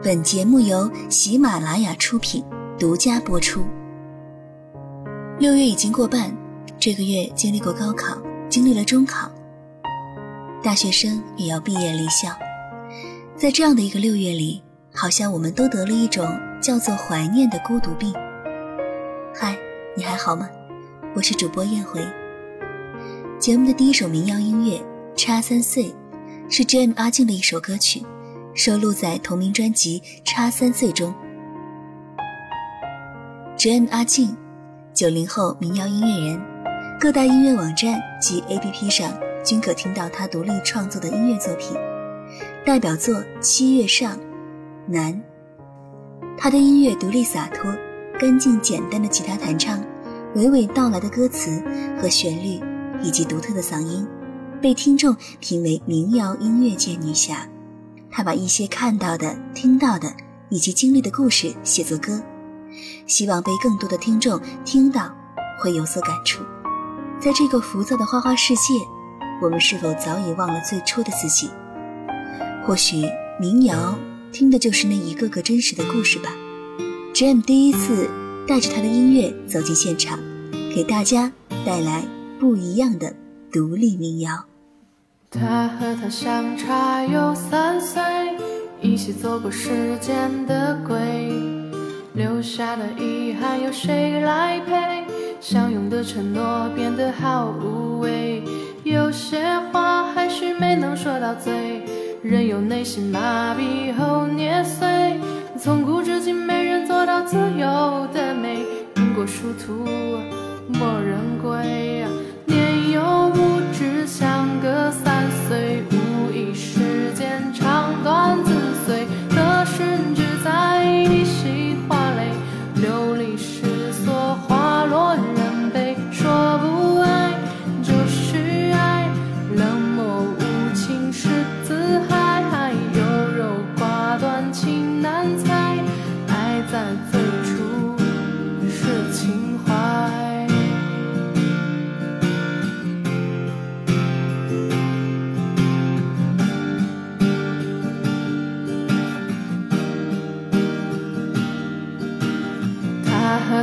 本节目由喜马拉雅出品，独家播出。六月已经过半，这个月经历过高考，经历了中考，大学生也要毕业离校。在这样的一个六月里，好像我们都得了一种叫做怀念的孤独病。嗨，你还好吗？我是主播燕回。节目的第一首民谣音乐《差三岁》，是 Jam 阿静的一首歌曲。收录在同名专辑《差三岁》中。Jane 阿静，九零后民谣音乐人，各大音乐网站及 APP 上均可听到他独立创作的音乐作品。代表作《七月上》，难。他的音乐独立洒脱，干净简单的吉他弹唱，娓娓道来的歌词和旋律，以及独特的嗓音，被听众评为民谣音乐界女侠。他把一些看到的、听到的以及经历的故事写作歌，希望被更多的听众听到，会有所感触。在这个浮躁的花花世界，我们是否早已忘了最初的自己？或许民谣听的就是那一个个真实的故事吧。Jam 第一次带着他的音乐走进现场，给大家带来不一样的独立民谣。他和她相差有三岁，一起走过时间的轨，留下的遗憾由谁来陪？相拥的承诺变得好无味，有些话还是没能说到嘴，任由内心麻痹后捏碎。从古至今没人做到自由的美，因果殊途莫人归。年幼无知，相隔三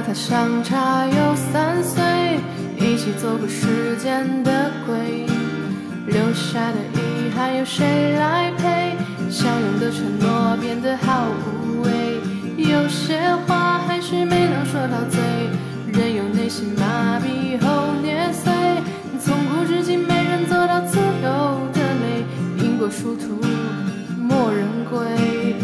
他相差有三岁，一起走过时间的鬼，留下的遗憾有谁来陪？相拥的承诺变得好无味，有些话还是没能说到嘴，任由内心麻痹后捏碎。从古至今没人做到自由的美，因果殊途莫人归。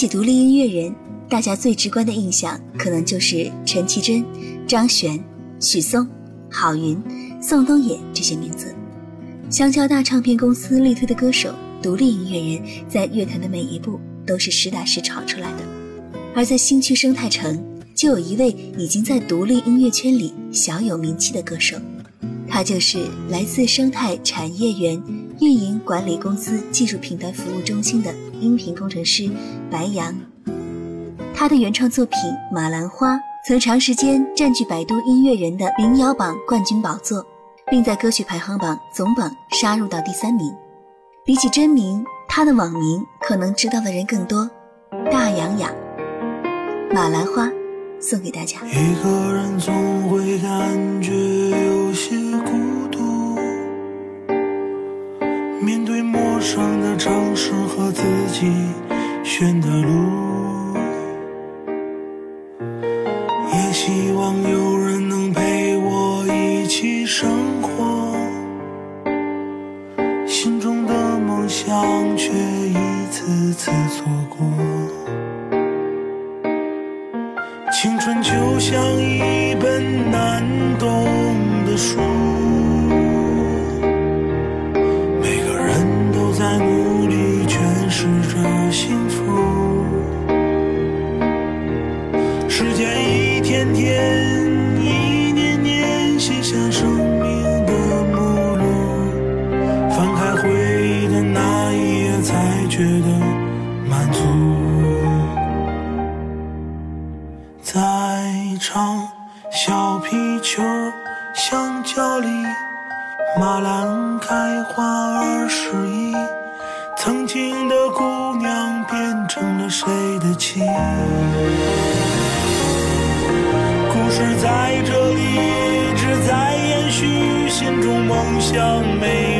起独立音乐人，大家最直观的印象可能就是陈绮贞、张悬、许嵩、郝云、宋冬野这些名字。香蕉大唱片公司力推的歌手、独立音乐人，在乐坛的每一步都是实打实炒出来的。而在新区生态城，就有一位已经在独立音乐圈里小有名气的歌手，他就是来自生态产业园运营管理公司技术平台服务中心的音频工程师白杨。他的原创作品《马兰花》曾长时间占据百度音乐人的民谣榜冠军宝座，并在歌曲排行榜总榜杀入到第三名。比起真名，他的网名可能知道的人更多。大洋洋，马兰花》送给大家。一个人总会感觉有些孤陌生的城市和自己选的路，也希望有人能陪我一起生活，心中的梦想却一次次错过。青春就像一本难像美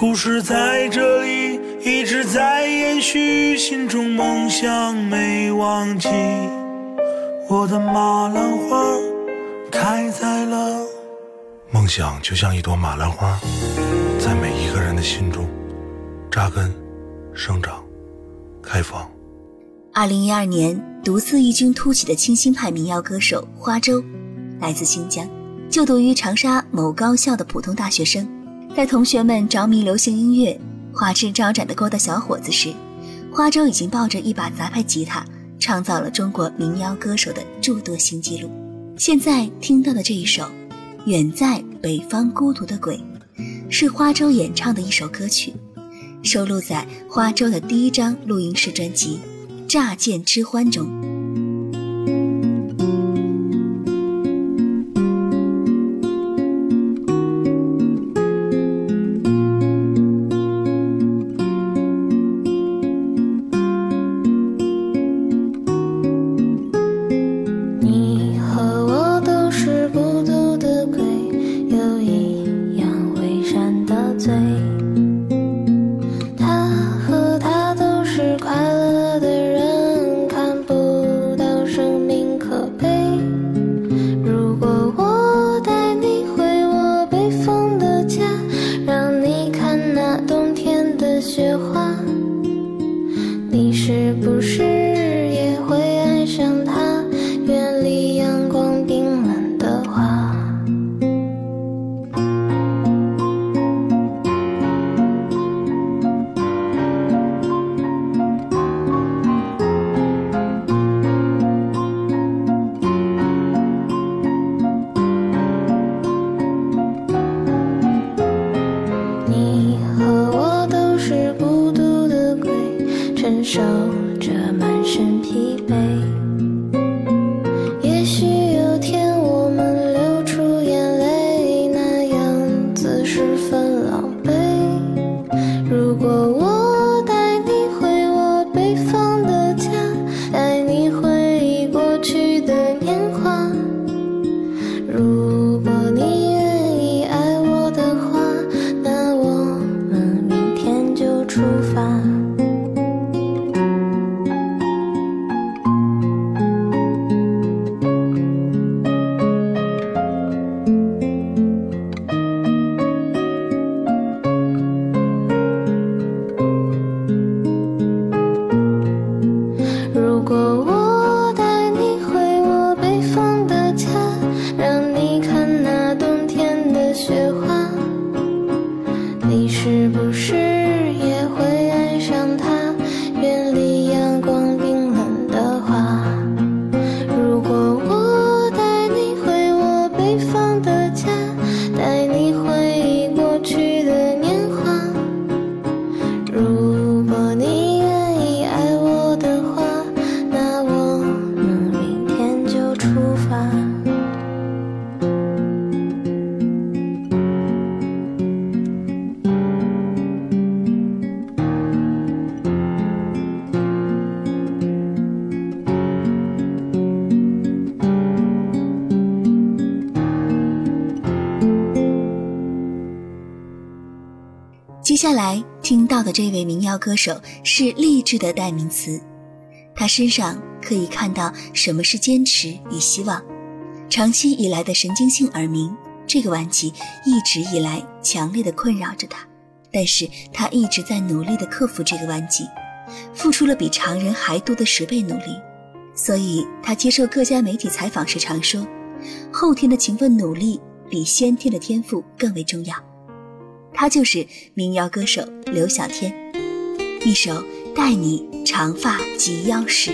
故事在这里一直在延续，心中梦想没忘记。我的马兰花开在了。梦想就像一朵马兰花，在每一个人的心中扎根、生长、开放。二零一二年，独自异军突起的清新派民谣歌手花粥，来自新疆，就读于长沙某高校的普通大学生。在同学们着迷流行音乐、花枝招展的勾搭小伙子时，花粥已经抱着一把杂牌吉他，创造了中国民谣歌手的诸多新纪录。现在听到的这一首《远在北方孤独的鬼》，是花粥演唱的一首歌曲，收录在花粥的第一张录音室专辑《乍见之欢》中。雪花歌手是励志的代名词，他身上可以看到什么是坚持与希望。长期以来的神经性耳鸣这个顽疾一直以来强烈的困扰着他，但是他一直在努力的克服这个顽疾，付出了比常人还多的十倍努力。所以他接受各家媒体采访时常说，后天的勤奋努力比先天的天赋更为重要。他就是民谣歌手刘小天，一首《待你长发及腰时》。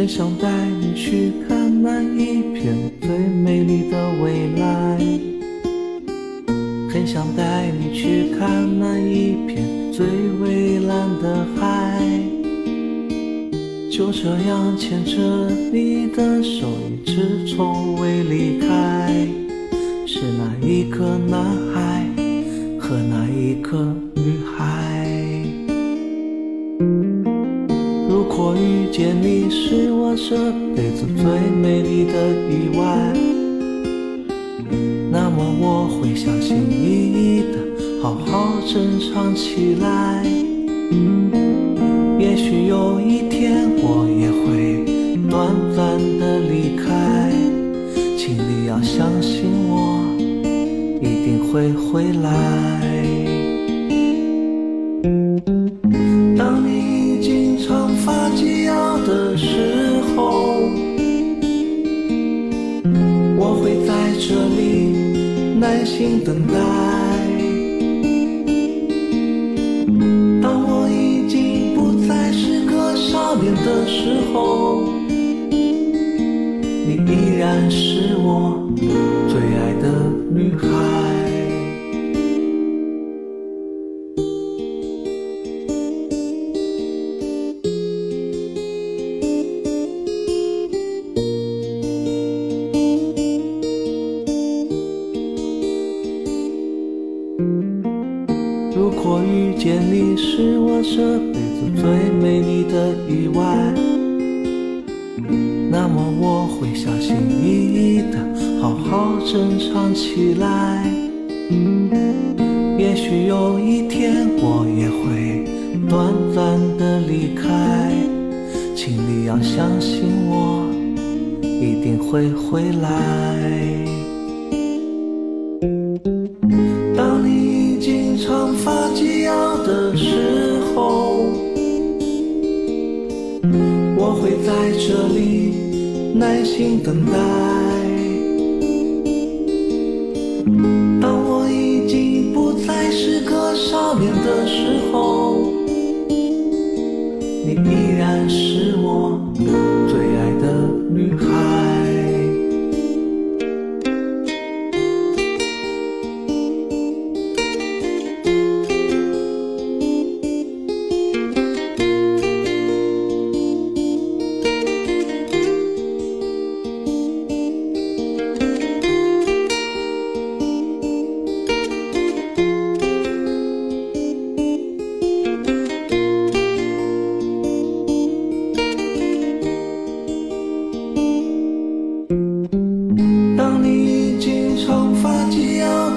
很想带你去看那一片最美丽的未来，很想带你去看那一片最蔚蓝的海。就这样牵着你的手，一直从未离开。是那一个男孩和那一个这辈子最美丽的意外，那么我会小心翼翼的好好珍藏起来。也许有一天我也会短暂的离开，请你要相信我，一定会回来。是我最爱的女孩。如果遇见你是我这辈子最美丽的意外，那么我会小心翼翼的好好珍藏起来。也许有一天我也会短暂的离开，请你要相信我，一定会回来。的时候你依然是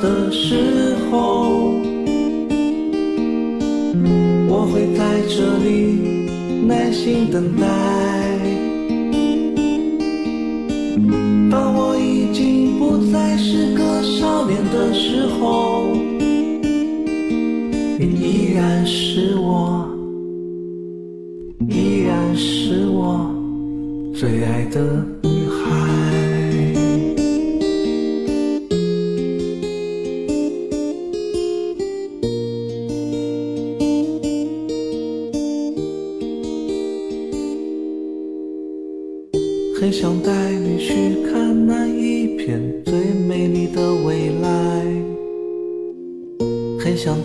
的时候，我会在这里耐心等待。当我已经不再是个少年的时候，你依然是我，依然是我最爱的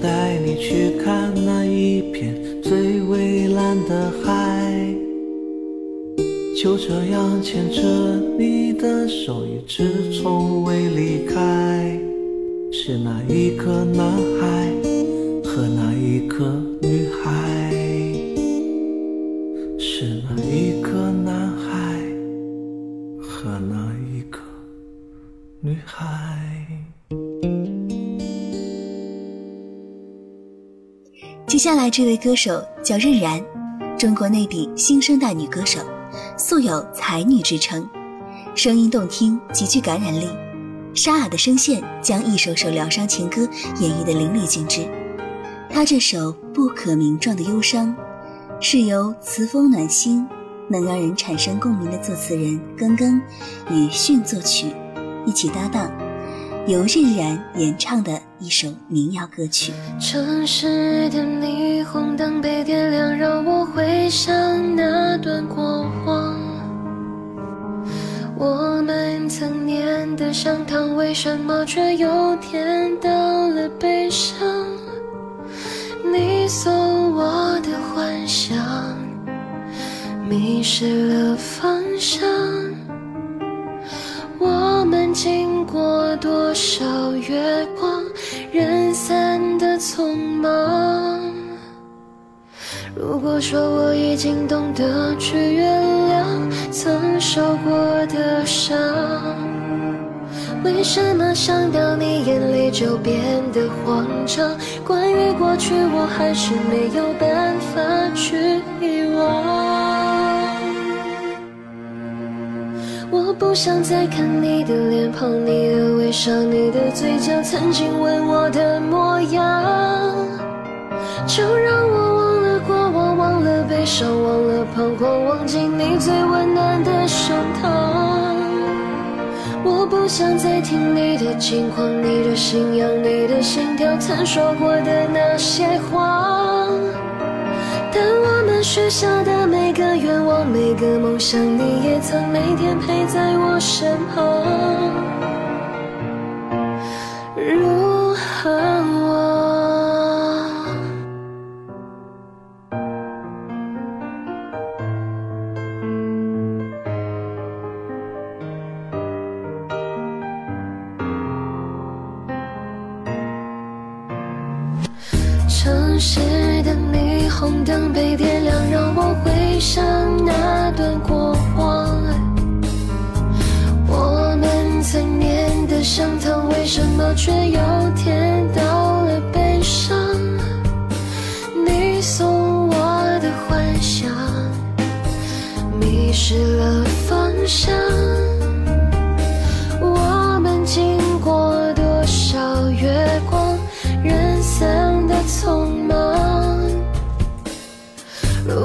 带你去看那一片最蔚蓝的海，就这样牵着你的手，一直从未离开。是那一个男孩和那一个女孩，是那一接下来这位歌手叫任然，中国内地新生代女歌手，素有“才女”之称，声音动听，极具感染力。沙哑的声线将一首首疗伤情歌演绎得淋漓尽致。她这首《不可名状的忧伤》，是由词风暖心。能让人产生共鸣的作词人耿耿与迅作曲一起搭档，由任然演唱的一首民谣歌曲。城市的霓虹灯被点亮，让我回想那段过往。我们曾念得像糖，为什么却又甜到了悲伤？你送我的幻想。迷失了方向，我们经过多少月光，人散的匆忙。如果说我已经懂得去原谅曾受过的伤，为什么想到你眼里就变得慌张？关于过去，我还是没有办法去遗忘。想再看你的脸庞，你的微笑，你的嘴角，曾经吻我的模样。就让我忘了过往，忘了悲伤，忘了彷徨，忘记你最温暖的胸膛。我不想再听你的近况，你的信仰，你的心跳，曾说过的那些话。但我们许下的每个愿望，每个梦想，你也曾每天陪在我身旁。如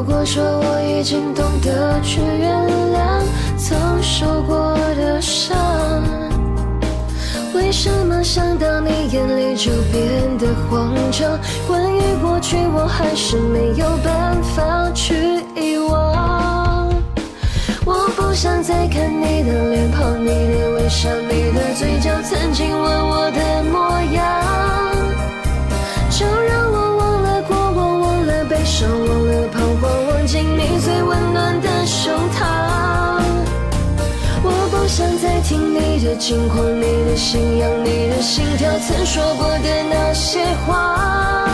如果说我已经懂得去原谅曾受过的伤，为什么想到你眼里就变得慌张？关于过去，我还是没有办法去遗忘。我不想再看你的脸庞，你的微笑，你的嘴角，曾经吻我的模样。伤，忘了彷徨，忘记你最温暖的胸膛。我不想再听你的近况，你的信仰，你的心跳，曾说过的那些话。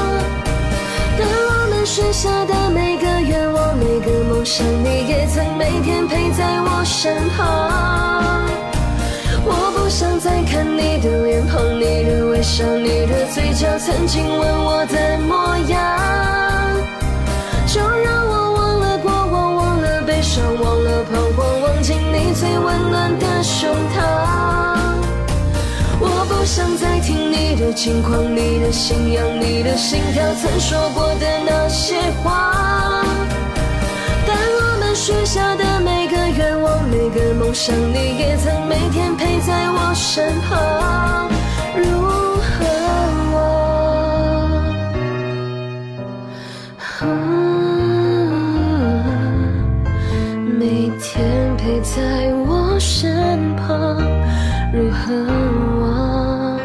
但我们许下的每个愿望，每个梦想，你也曾每天陪在我身旁。我不想再看你的脸庞，你的微笑，你的嘴角，曾经吻我的模样。进，你最温暖的胸膛。我不想再听你的轻狂，你的信仰，你的心跳，曾说过的那些话。但我们许下的每个愿望，每个梦想，你也曾每天陪在我身旁。如何我？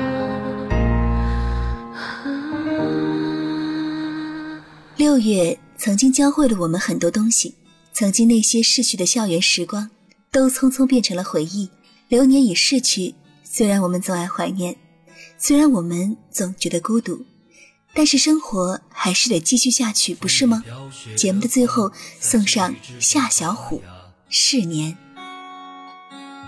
六月曾经教会了我们很多东西，曾经那些逝去的校园时光，都匆匆变成了回忆。流年已逝去，虽然我们总爱怀念，虽然我们总觉得孤独，但是生活还是得继续下去，不是吗？节目的最后送上夏小虎《逝年》。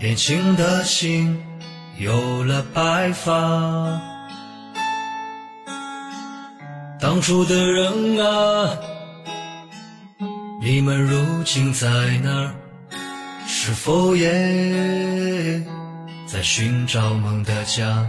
年轻的心有了白发，当初的人啊，你们如今在哪儿？是否也在寻找梦的家？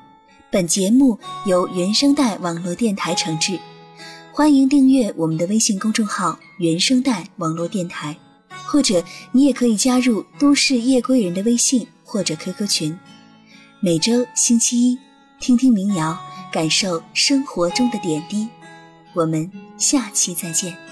本节目由原声带网络电台承制，欢迎订阅我们的微信公众号“原声带网络电台”，或者你也可以加入都市夜归人的微信或者 QQ 群。每周星期一，听听民谣，感受生活中的点滴。我们下期再见。